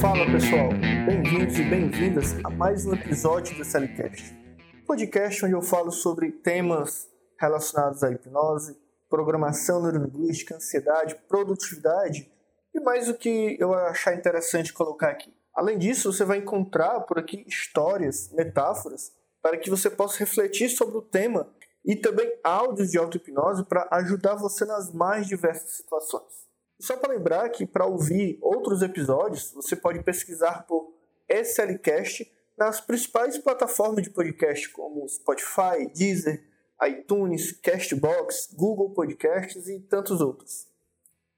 Fala pessoal, bem-vindos e bem-vindas a mais um episódio do Celicast, podcast onde eu falo sobre temas relacionados à hipnose, programação neurolinguística, ansiedade, produtividade e mais o que eu achar interessante colocar aqui. Além disso, você vai encontrar por aqui histórias, metáforas, para que você possa refletir sobre o tema e também áudios de auto-hipnose para ajudar você nas mais diversas situações. Só para lembrar que para ouvir outros episódios, você pode pesquisar por SLCast nas principais plataformas de podcast como Spotify, Deezer, iTunes, Castbox, Google Podcasts e tantos outros.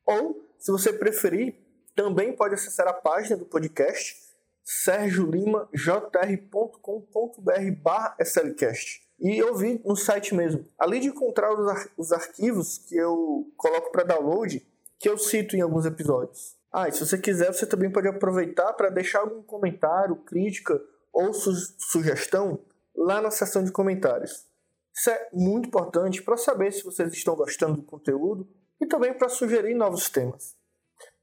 Ou, se você preferir, também pode acessar a página do podcast sergiolimajr.com.br e ouvir no site mesmo. Além de encontrar os, ar os arquivos que eu coloco para download, que eu cito em alguns episódios. Ah, e se você quiser, você também pode aproveitar para deixar algum comentário, crítica ou su sugestão lá na seção de comentários. Isso é muito importante para saber se vocês estão gostando do conteúdo e também para sugerir novos temas.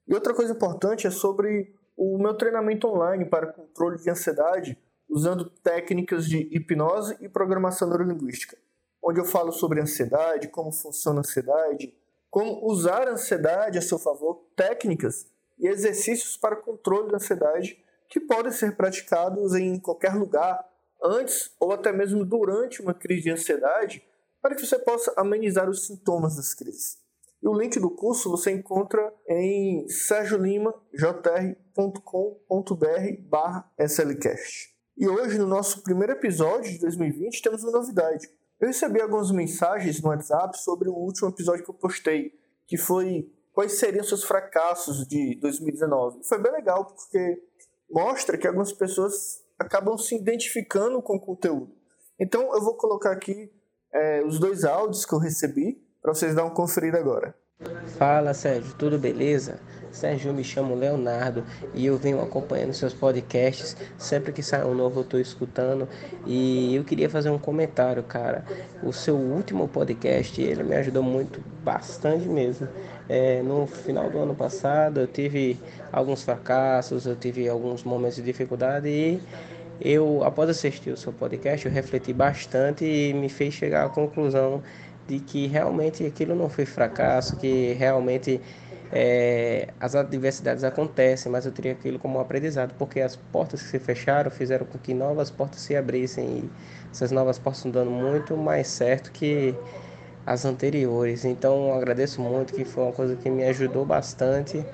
E outra coisa importante é sobre o meu treinamento online para controle de ansiedade usando técnicas de hipnose e programação neurolinguística, onde eu falo sobre ansiedade, como funciona a ansiedade, como usar a ansiedade a seu favor, técnicas e exercícios para controle da ansiedade que podem ser praticados em qualquer lugar, antes ou até mesmo durante uma crise de ansiedade, para que você possa amenizar os sintomas das crises. E o link do curso você encontra em sergiolimajr.com.br slcast. E hoje, no nosso primeiro episódio de 2020, temos uma novidade. Eu recebi algumas mensagens no WhatsApp sobre o último episódio que eu postei, que foi quais seriam seus fracassos de 2019. Foi bem legal, porque mostra que algumas pessoas acabam se identificando com o conteúdo. Então eu vou colocar aqui é, os dois áudios que eu recebi para vocês dar uma conferida agora. Fala Sérgio, tudo beleza? Sérgio, eu me chamo Leonardo e eu venho acompanhando seus podcasts. Sempre que sai um novo eu estou escutando e eu queria fazer um comentário, cara. O seu último podcast, ele me ajudou muito, bastante mesmo. É, no final do ano passado eu tive alguns fracassos, eu tive alguns momentos de dificuldade e eu, após assistir o seu podcast, eu refleti bastante e me fez chegar à conclusão de que realmente aquilo não foi fracasso, que realmente é, as adversidades acontecem, mas eu teria aquilo como um aprendizado, porque as portas que se fecharam fizeram com que novas portas se abrissem e essas novas portas estão dando muito mais certo que as anteriores. Então agradeço muito, que foi uma coisa que me ajudou bastante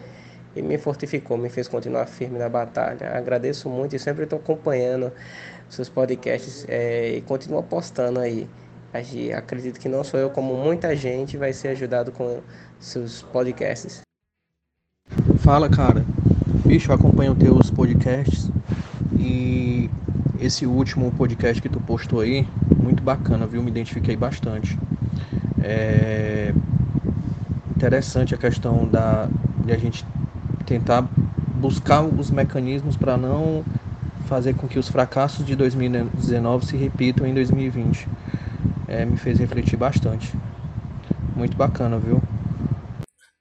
e me fortificou, me fez continuar firme na batalha. Agradeço muito e sempre estou acompanhando seus podcasts é, e continuo apostando aí acredito que não sou eu, como muita gente vai ser ajudado com seus podcasts. Fala, cara. Bicho, eu acompanho teus podcasts e esse último podcast que tu postou aí, muito bacana, viu? Me identifiquei bastante. É interessante a questão da de a gente tentar buscar os mecanismos para não fazer com que os fracassos de 2019 se repitam em 2020 é, me fez refletir bastante. Muito bacana, viu?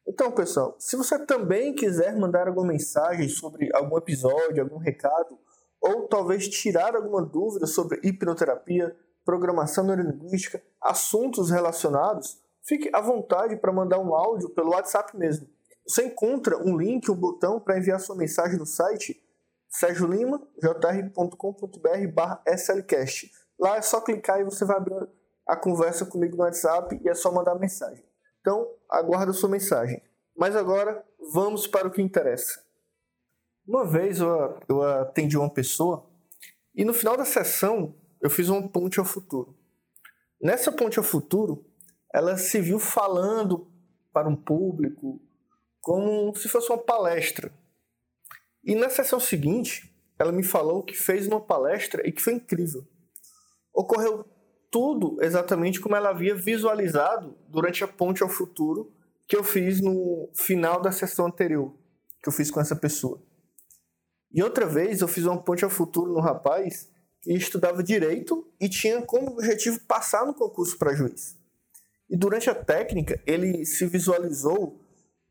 Então, pessoal, se você também quiser mandar alguma mensagem sobre algum episódio, algum recado, ou talvez tirar alguma dúvida sobre hipnoterapia, programação neurolinguística, assuntos relacionados, fique à vontade para mandar um áudio pelo WhatsApp mesmo. Você encontra um link, um botão para enviar sua mensagem no site sergiolimajr.com.br slcast. Lá é só clicar e você vai abrir a conversa comigo no WhatsApp e é só mandar mensagem. Então, aguardo sua mensagem. Mas agora, vamos para o que interessa. Uma vez eu, eu atendi uma pessoa e no final da sessão eu fiz uma ponte ao futuro. Nessa ponte ao futuro, ela se viu falando para um público como se fosse uma palestra. E na sessão seguinte, ela me falou que fez uma palestra e que foi incrível. Ocorreu tudo exatamente como ela havia visualizado durante a ponte ao futuro que eu fiz no final da sessão anterior, que eu fiz com essa pessoa. E outra vez eu fiz uma ponte ao futuro no rapaz que estudava direito e tinha como objetivo passar no concurso para juiz. E durante a técnica, ele se visualizou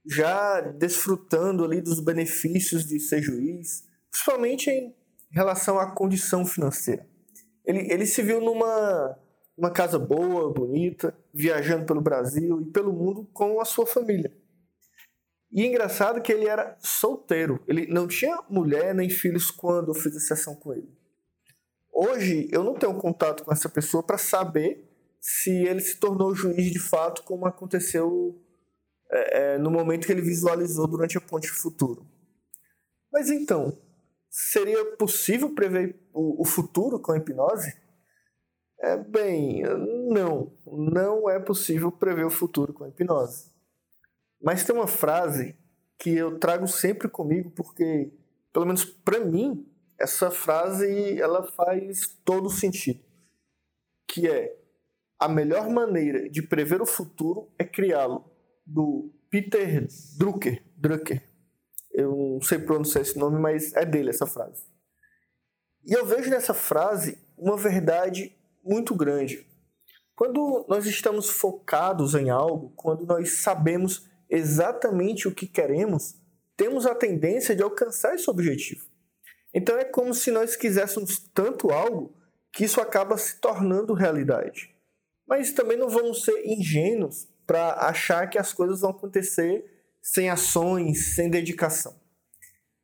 já desfrutando ali dos benefícios de ser juiz, principalmente em relação à condição financeira. Ele, ele se viu numa uma casa boa, bonita, viajando pelo Brasil e pelo mundo com a sua família. E é engraçado que ele era solteiro, ele não tinha mulher nem filhos quando eu fiz a sessão com ele. Hoje eu não tenho contato com essa pessoa para saber se ele se tornou juiz de fato, como aconteceu é, é, no momento que ele visualizou durante a Ponte Futuro. Mas então, seria possível prever o, o futuro com a hipnose? É, bem, não, não é possível prever o futuro com a hipnose. Mas tem uma frase que eu trago sempre comigo porque, pelo menos para mim, essa frase ela faz todo sentido, que é a melhor maneira de prever o futuro é criá-lo, do Peter Drucker, Drucker. Eu não sei pronunciar esse nome, mas é dele essa frase. E eu vejo nessa frase uma verdade muito grande. Quando nós estamos focados em algo, quando nós sabemos exatamente o que queremos, temos a tendência de alcançar esse objetivo. Então é como se nós quiséssemos tanto algo que isso acaba se tornando realidade. Mas também não vamos ser ingênuos para achar que as coisas vão acontecer sem ações, sem dedicação.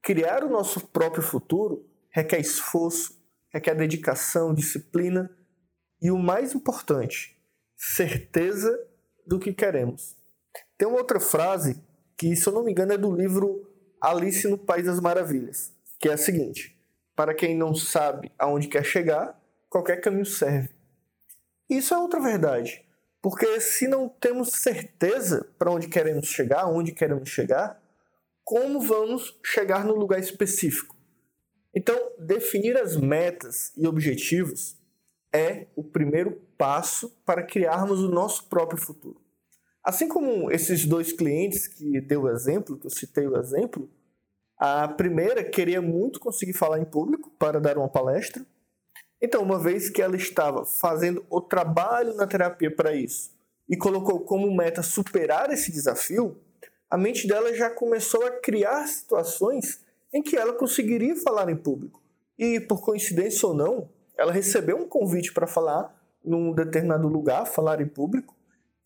Criar o nosso próprio futuro requer esforço, requer dedicação, disciplina e o mais importante, certeza do que queremos. Tem uma outra frase que, se eu não me engano, é do livro Alice no País das Maravilhas, que é a seguinte: Para quem não sabe aonde quer chegar, qualquer caminho serve. Isso é outra verdade, porque se não temos certeza para onde queremos chegar, onde queremos chegar, como vamos chegar no lugar específico? Então, definir as metas e objetivos é o primeiro passo para criarmos o nosso próprio futuro. Assim como esses dois clientes que deu o exemplo, que eu citei o exemplo, a primeira queria muito conseguir falar em público para dar uma palestra. Então, uma vez que ela estava fazendo o trabalho na terapia para isso e colocou como meta superar esse desafio, a mente dela já começou a criar situações em que ela conseguiria falar em público. E, por coincidência ou não, ela recebeu um convite para falar num determinado lugar, falar em público,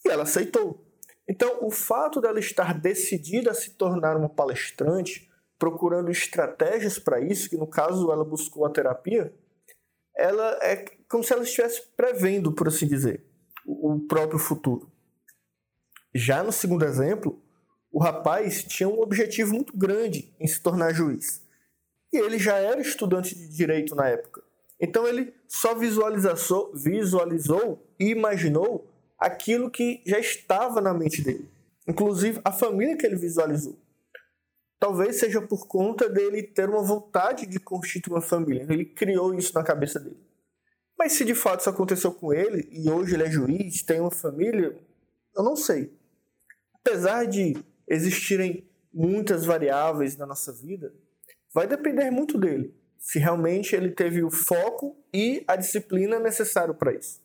e ela aceitou. Então, o fato dela estar decidida a se tornar uma palestrante, procurando estratégias para isso, que no caso ela buscou a terapia, ela é como se ela estivesse prevendo, por assim dizer, o próprio futuro. Já no segundo exemplo, o rapaz tinha um objetivo muito grande em se tornar juiz. E ele já era estudante de direito na época. Então ele só visualizou, visualizou e imaginou aquilo que já estava na mente dele. Inclusive a família que ele visualizou. Talvez seja por conta dele ter uma vontade de constituir uma família. Ele criou isso na cabeça dele. Mas se de fato isso aconteceu com ele e hoje ele é juiz, tem uma família, eu não sei. Apesar de existirem muitas variáveis na nossa vida, vai depender muito dele se realmente ele teve o foco e a disciplina necessário para isso.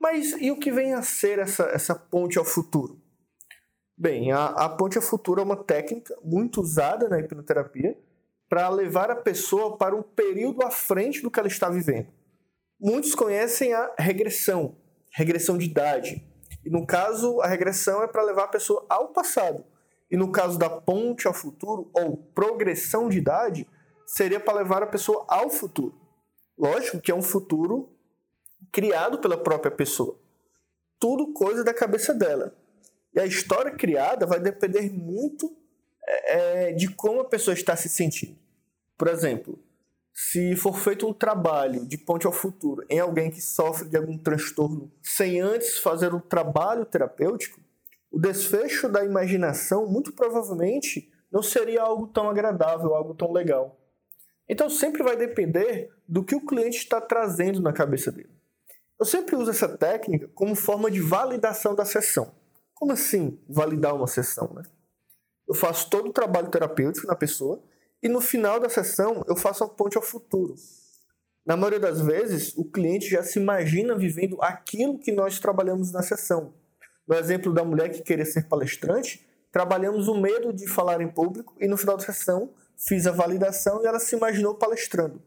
Mas e o que vem a ser essa, essa ponte ao futuro? Bem, a, a ponte ao futuro é uma técnica muito usada na hipnoterapia para levar a pessoa para um período à frente do que ela está vivendo. Muitos conhecem a regressão, regressão de idade. E no caso, a regressão é para levar a pessoa ao passado. E no caso da ponte ao futuro, ou progressão de idade, seria para levar a pessoa ao futuro. Lógico que é um futuro criado pela própria pessoa. Tudo coisa da cabeça dela. E a história criada vai depender muito é, é, de como a pessoa está se sentindo. Por exemplo, se for feito um trabalho de ponte ao futuro em alguém que sofre de algum transtorno sem antes fazer um trabalho terapêutico, o desfecho da imaginação muito provavelmente não seria algo tão agradável, algo tão legal. Então sempre vai depender do que o cliente está trazendo na cabeça dele. Eu sempre uso essa técnica como forma de validação da sessão. Como assim validar uma sessão? Né? Eu faço todo o trabalho terapêutico na pessoa e no final da sessão eu faço a ponte ao futuro. Na maioria das vezes, o cliente já se imagina vivendo aquilo que nós trabalhamos na sessão. No exemplo da mulher que queria ser palestrante, trabalhamos o medo de falar em público e no final da sessão fiz a validação e ela se imaginou palestrando.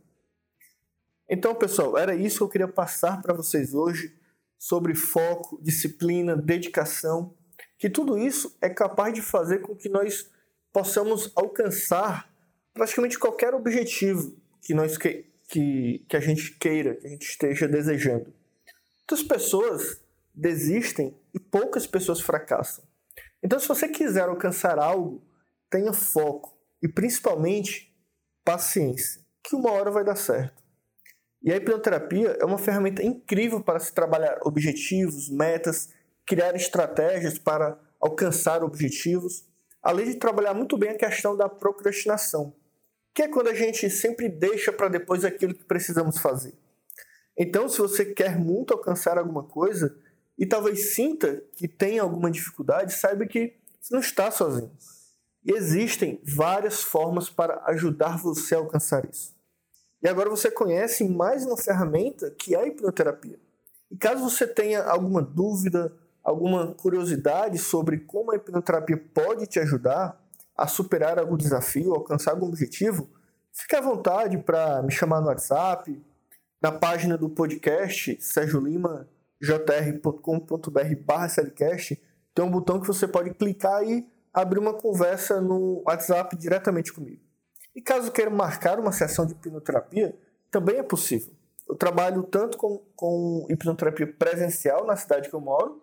Então, pessoal, era isso que eu queria passar para vocês hoje sobre foco, disciplina, dedicação, que tudo isso é capaz de fazer com que nós possamos alcançar praticamente qualquer objetivo que nós que, que, que a gente queira, que a gente esteja desejando. Muitas pessoas desistem e poucas pessoas fracassam. Então, se você quiser alcançar algo, tenha foco e principalmente paciência, que uma hora vai dar certo. E a hipnoterapia é uma ferramenta incrível para se trabalhar objetivos, metas, criar estratégias para alcançar objetivos, além de trabalhar muito bem a questão da procrastinação, que é quando a gente sempre deixa para depois aquilo que precisamos fazer. Então, se você quer muito alcançar alguma coisa e talvez sinta que tem alguma dificuldade, saiba que você não está sozinho. E existem várias formas para ajudar você a alcançar isso. E agora você conhece mais uma ferramenta que é a hipnoterapia. E caso você tenha alguma dúvida, alguma curiosidade sobre como a hipnoterapia pode te ajudar a superar algum desafio, alcançar algum objetivo, fique à vontade para me chamar no WhatsApp, na página do podcast Sérgio Lima jr.com.br barra tem um botão que você pode clicar e abrir uma conversa no WhatsApp diretamente comigo. E caso queira marcar uma sessão de hipnoterapia, também é possível. Eu trabalho tanto com, com hipnoterapia presencial na cidade que eu moro,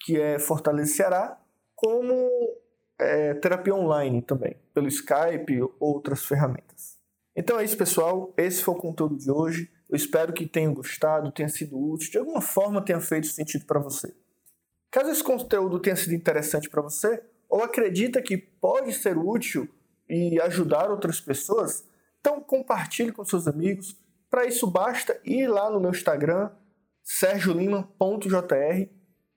que é Fortaleza, Ceará, como é, terapia online também, pelo Skype ou outras ferramentas. Então é isso, pessoal. Esse foi o conteúdo de hoje. Eu espero que tenham gostado, tenha sido útil, de alguma forma tenha feito sentido para você. Caso esse conteúdo tenha sido interessante para você, ou acredita que pode ser útil e ajudar outras pessoas, então compartilhe com seus amigos. Para isso basta ir lá no meu Instagram, sergiolima.jr,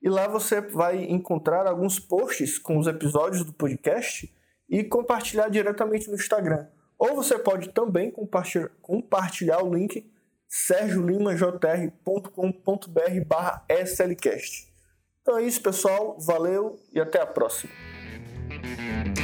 e lá você vai encontrar alguns posts com os episódios do podcast e compartilhar diretamente no Instagram. Ou você pode também compartilhar o link sergiolimajr.com.br barra slcast. Então é isso, pessoal. Valeu e até a próxima. Thank you.